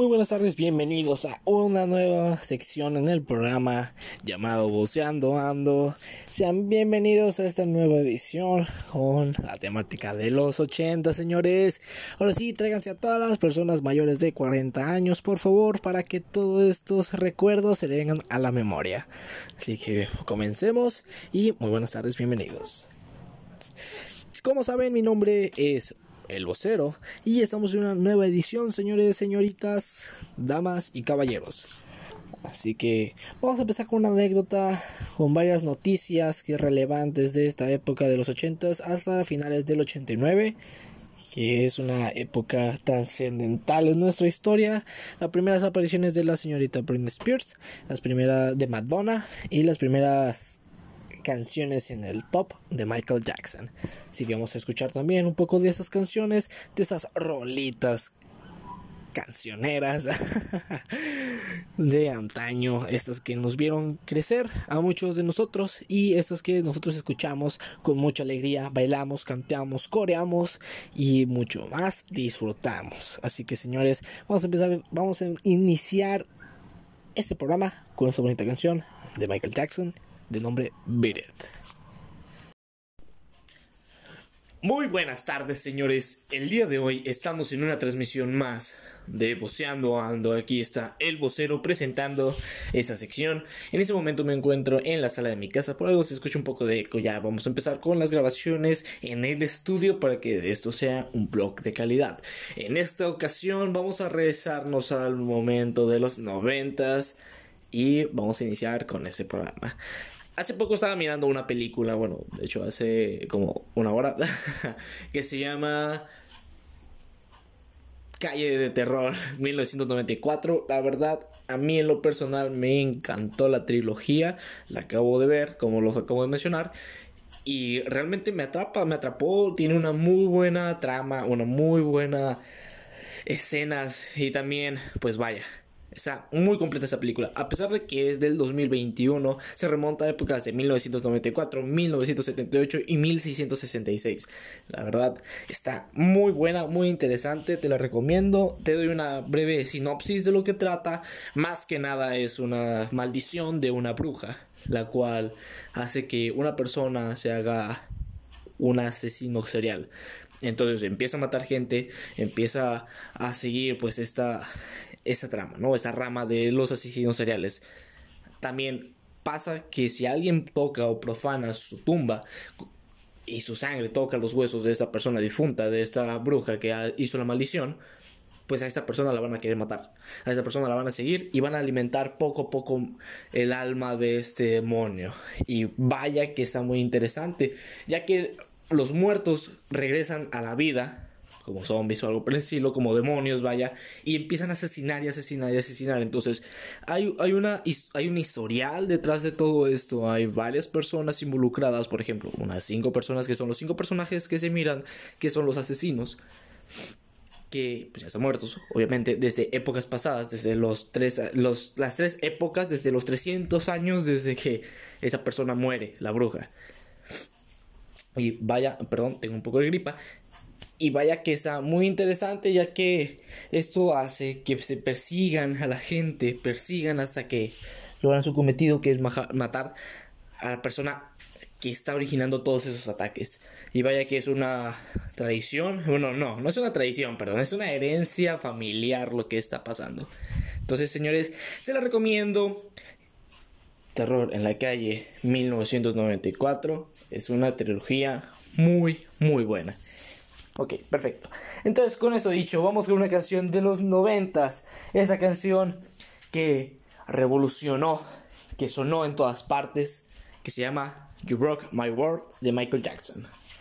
Muy buenas tardes, bienvenidos a una nueva sección en el programa llamado Boceando Ando. Sean bienvenidos a esta nueva edición con la temática de los 80, señores. Ahora sí, tráiganse a todas las personas mayores de 40 años, por favor, para que todos estos recuerdos se vengan a la memoria. Así que comencemos y muy buenas tardes, bienvenidos. Como saben, mi nombre es el vocero, y estamos en una nueva edición, señores, señoritas, damas y caballeros. Así que vamos a empezar con una anécdota, con varias noticias que relevantes de esta época de los 80 hasta finales del 89 que es una época trascendental en nuestra historia. Las primeras apariciones de la señorita Britney Spears, las primeras de Madonna y las primeras canciones en el top de Michael Jackson. Así que vamos a escuchar también un poco de esas canciones, de esas rolitas cancioneras de antaño, estas que nos vieron crecer a muchos de nosotros y estas que nosotros escuchamos con mucha alegría, bailamos, cantamos, coreamos y mucho más disfrutamos. Así que señores, vamos a empezar, vamos a iniciar este programa con esta bonita canción de Michael Jackson de nombre Beat Muy buenas tardes, señores. El día de hoy estamos en una transmisión más de Voceando Ando. Aquí está el vocero presentando esta sección. En este momento me encuentro en la sala de mi casa. Por algo se escucha un poco de eco. Ya vamos a empezar con las grabaciones en el estudio para que esto sea un blog de calidad. En esta ocasión vamos a regresarnos al momento de los noventas y vamos a iniciar con ese programa. Hace poco estaba mirando una película, bueno, de hecho hace como una hora, que se llama Calle de Terror 1994. La verdad, a mí en lo personal me encantó la trilogía, la acabo de ver, como los acabo de mencionar. Y realmente me atrapa, me atrapó, tiene una muy buena trama, una muy buena escenas y también, pues vaya, Está muy completa esa película. A pesar de que es del 2021, se remonta a épocas de 1994, 1978 y 1666. La verdad, está muy buena, muy interesante. Te la recomiendo. Te doy una breve sinopsis de lo que trata. Más que nada es una maldición de una bruja, la cual hace que una persona se haga un asesino serial. Entonces empieza a matar gente, empieza a seguir pues esta esa trama, ¿no? Esa rama de los asesinos seriales. También pasa que si alguien toca o profana su tumba y su sangre toca los huesos de esta persona difunta, de esta bruja que hizo la maldición, pues a esta persona la van a querer matar. A esta persona la van a seguir y van a alimentar poco a poco el alma de este demonio. Y vaya que está muy interesante, ya que los muertos regresan a la vida como zombies o algo por el estilo, como demonios, vaya, y empiezan a asesinar y asesinar y asesinar. Entonces, hay, hay, una, hay un historial detrás de todo esto, hay varias personas involucradas, por ejemplo, unas cinco personas que son los cinco personajes que se miran, que son los asesinos que pues ya están muertos, obviamente, desde épocas pasadas, desde los tres, los, las tres épocas, desde los 300 años desde que esa persona muere, la bruja. Y vaya, perdón, tengo un poco de gripa. Y vaya que está muy interesante ya que esto hace que se persigan a la gente, persigan hasta que logran su cometido que es matar a la persona que está originando todos esos ataques. Y vaya que es una tradición, bueno, no, no es una tradición, perdón, es una herencia familiar lo que está pasando. Entonces, señores, se la recomiendo. Terror en la calle 1994 es una trilogía muy, muy buena. Ok, perfecto. Entonces, con esto dicho, vamos con una canción de los noventas. Esa canción que revolucionó, que sonó en todas partes, que se llama You Broke My World de Michael Jackson.